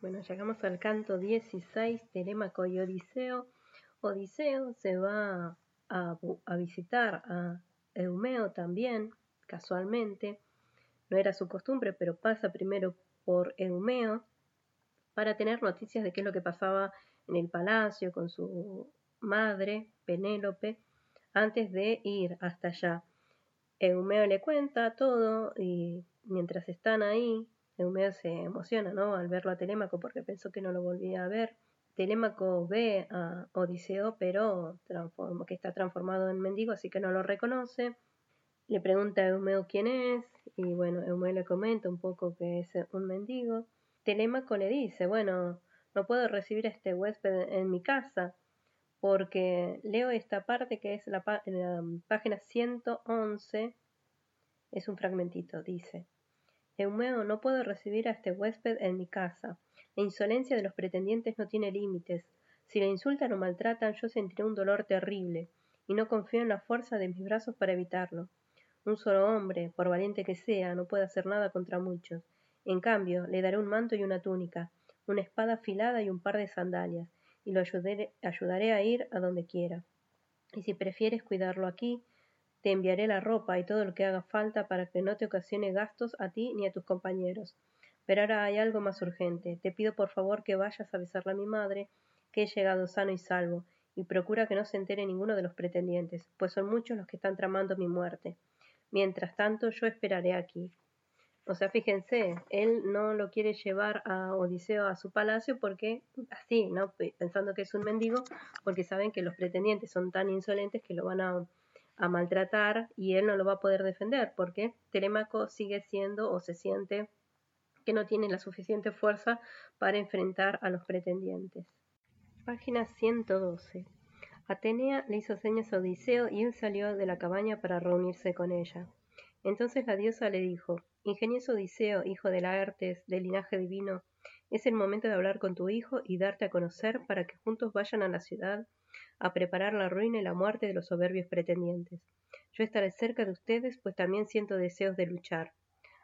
Bueno, llegamos al canto 16, Telémaco y Odiseo. Odiseo se va a, visitar a Eumeo también, casualmente. No era su costumbre, pero pasa primero por Eumeo para tener noticias de qué es lo que pasaba en el palacio con su madre, Penélope, antes de ir hasta allá. Eumeo le cuenta todo y mientras están ahí, Eumeo se emociona ¿no? al verlo a Telémaco porque pensó que no lo volvía a ver. Telémaco ve a Odiseo, pero que está transformado en mendigo, así que no lo reconoce. Le pregunta a Eumeo quién es, y bueno, Eumeo le comenta un poco que es un mendigo. Telémaco le dice, bueno, no puedo recibir a este huésped en mi casa, porque leo esta parte que es la, la página 111, es un fragmentito, dice. Eumeo, no puedo recibir a este huésped en mi casa. La insolencia de los pretendientes no tiene límites. Si le insultan o maltratan, yo sentiré un dolor terrible, y no confío en la fuerza de mis brazos para evitarlo. Un solo hombre, por valiente que sea, no puede hacer nada contra muchos. En cambio, le daré un manto y una túnica, una espada afilada y un par de sandalias, y lo ayudaré a ir a donde quiera. Y si prefieres cuidarlo aquí, te enviaré la ropa y todo lo que haga falta para que no te ocasione gastos a ti ni a tus compañeros. Pero ahora hay algo más urgente. Te pido por favor que vayas a besarle a mi madre, que he llegado sano y salvo, y procura que no se entere ninguno de los pretendientes, pues son muchos los que están tramando mi muerte. Mientras tanto, yo esperaré aquí. O sea, fíjense, él no lo quiere llevar a Odiseo a su palacio porque, así, ¿no? Pensando que es un mendigo, porque saben que los pretendientes son tan insolentes que lo van a a maltratar y él no lo va a poder defender porque Telémaco sigue siendo o se siente que no tiene la suficiente fuerza para enfrentar a los pretendientes. Página 112. Atenea le hizo señas a Odiseo y él salió de la cabaña para reunirse con ella. Entonces la diosa le dijo, Ingenioso Odiseo, hijo de Laertes, de linaje divino, es el momento de hablar con tu hijo y darte a conocer para que juntos vayan a la ciudad a preparar la ruina y la muerte de los soberbios pretendientes. Yo estaré cerca de ustedes, pues también siento deseos de luchar.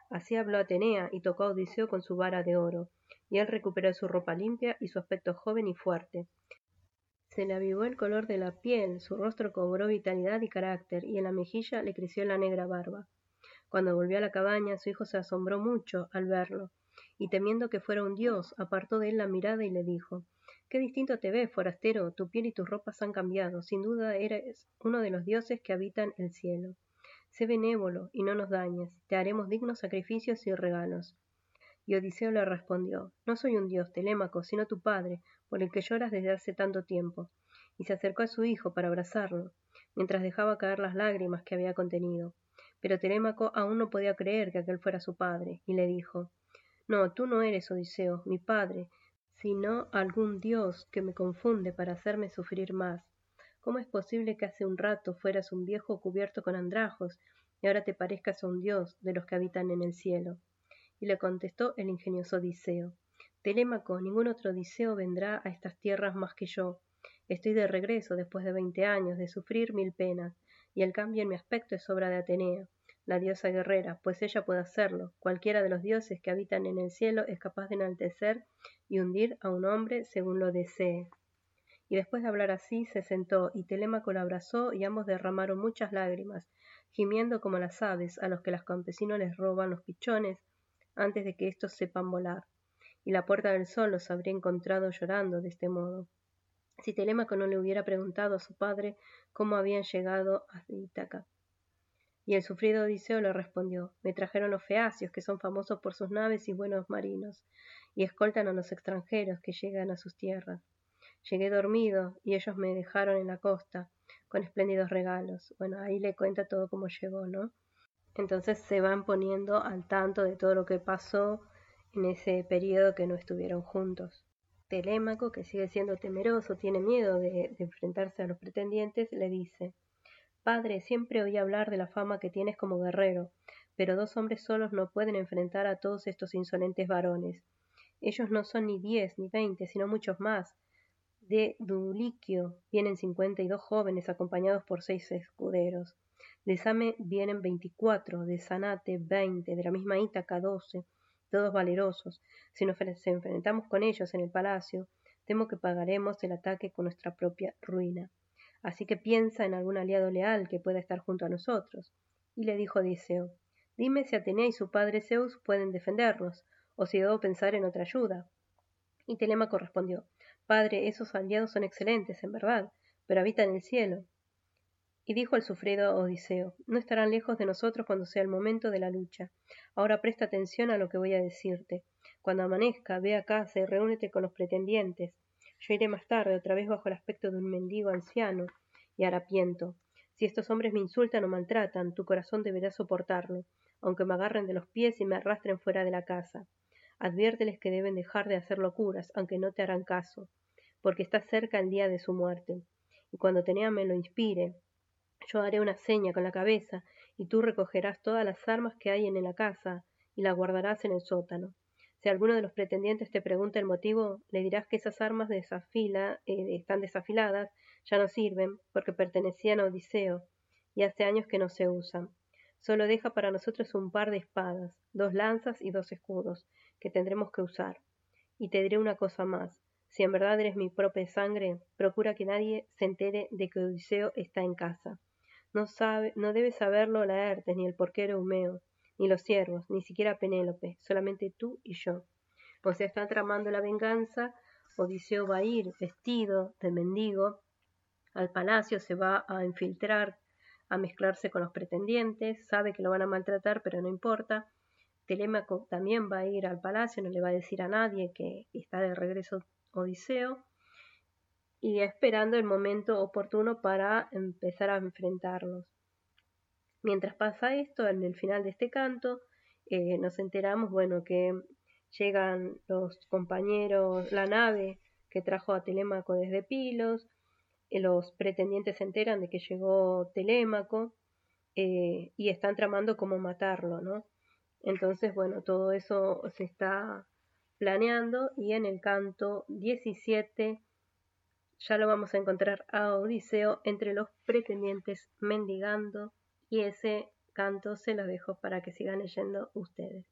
Así habló Atenea y tocó a Odiseo con su vara de oro, y él recuperó su ropa limpia y su aspecto joven y fuerte. Se le avivó el color de la piel, su rostro cobró vitalidad y carácter, y en la mejilla le creció la negra barba. Cuando volvió a la cabaña, su hijo se asombró mucho al verlo, y temiendo que fuera un dios, apartó de él la mirada y le dijo Qué distinto te ves, forastero, tu piel y tus ropas han cambiado, sin duda eres uno de los dioses que habitan el cielo. Sé benévolo y no nos dañes, te haremos dignos sacrificios y regalos. Y Odiseo le respondió, No soy un dios, Telémaco, sino tu padre, por el que lloras desde hace tanto tiempo. Y se acercó a su hijo para abrazarlo, mientras dejaba caer las lágrimas que había contenido. Pero Telémaco aún no podía creer que aquel fuera su padre, y le dijo, No, tú no eres Odiseo, mi padre, sino algún dios que me confunde para hacerme sufrir más. ¿Cómo es posible que hace un rato fueras un viejo cubierto con andrajos y ahora te parezcas a un dios de los que habitan en el cielo? Y le contestó el ingenioso Odiseo. Telémaco, ningún otro Odiseo vendrá a estas tierras más que yo. Estoy de regreso después de veinte años de sufrir mil penas, y el cambio en mi aspecto es obra de Atenea la diosa guerrera, pues ella puede hacerlo. Cualquiera de los dioses que habitan en el cielo es capaz de enaltecer y hundir a un hombre según lo desee. Y después de hablar así, se sentó, y Telémaco lo abrazó, y ambos derramaron muchas lágrimas, gimiendo como las aves a los que los campesinos les roban los pichones antes de que éstos sepan volar. Y la puerta del sol los habría encontrado llorando de este modo. Si Telémaco no le hubiera preguntado a su padre cómo habían llegado a Ítaca. Y el sufrido Odiseo le respondió Me trajeron los feacios, que son famosos por sus naves y buenos marinos, y escoltan a los extranjeros que llegan a sus tierras. Llegué dormido, y ellos me dejaron en la costa, con espléndidos regalos. Bueno, ahí le cuenta todo cómo llegó, ¿no? Entonces se van poniendo al tanto de todo lo que pasó en ese periodo que no estuvieron juntos. Telémaco, que sigue siendo temeroso, tiene miedo de, de enfrentarse a los pretendientes, le dice Padre, siempre oí hablar de la fama que tienes como guerrero, pero dos hombres solos no pueden enfrentar a todos estos insolentes varones. Ellos no son ni diez ni veinte, sino muchos más. De Duliquio vienen cincuenta y dos jóvenes acompañados por seis escuderos. De Same vienen veinticuatro, de Sanate veinte, de la misma Ítaca doce, todos valerosos. Si nos enfrentamos con ellos en el palacio, temo que pagaremos el ataque con nuestra propia ruina. Así que piensa en algún aliado leal que pueda estar junto a nosotros. Y le dijo Odiseo, dime si Atenea y su padre Zeus pueden defendernos, o si debo pensar en otra ayuda. Y Telémaco respondió, Padre, esos aliados son excelentes, en verdad, pero habitan en el cielo. Y dijo el sufrido Odiseo, no estarán lejos de nosotros cuando sea el momento de la lucha. Ahora presta atención a lo que voy a decirte. Cuando amanezca, ve a casa y reúnete con los pretendientes. Yo iré más tarde, otra vez bajo el aspecto de un mendigo anciano y harapiento. Si estos hombres me insultan o maltratan, tu corazón deberá soportarlo, aunque me agarren de los pies y me arrastren fuera de la casa. Adviérteles que deben dejar de hacer locuras, aunque no te harán caso, porque está cerca el día de su muerte. Y cuando Tenea me lo inspire, yo haré una seña con la cabeza, y tú recogerás todas las armas que hay en la casa, y las guardarás en el sótano. Si alguno de los pretendientes te pregunta el motivo, le dirás que esas armas desafila, eh, están desafiladas, ya no sirven, porque pertenecían a Odiseo, y hace años que no se usan. Solo deja para nosotros un par de espadas, dos lanzas y dos escudos, que tendremos que usar. Y te diré una cosa más. Si en verdad eres mi propia sangre, procura que nadie se entere de que Odiseo está en casa. No sabe, no debe saberlo Laertes, ni el porquero Humeo, ni los siervos, ni siquiera Penélope, solamente tú y yo. O sea, está tramando la venganza, Odiseo va a ir vestido de mendigo al palacio, se va a infiltrar, a mezclarse con los pretendientes, sabe que lo van a maltratar, pero no importa. Telémaco también va a ir al palacio, no le va a decir a nadie que está de regreso Odiseo y esperando el momento oportuno para empezar a enfrentarlos. Mientras pasa esto, en el final de este canto, eh, nos enteramos, bueno, que llegan los compañeros, la nave que trajo a Telémaco desde Pilos, eh, los pretendientes se enteran de que llegó Telémaco eh, y están tramando cómo matarlo, ¿no? Entonces, bueno, todo eso se está planeando y en el canto 17 ya lo vamos a encontrar a Odiseo entre los pretendientes mendigando y ese canto se lo dejo para que sigan leyendo ustedes.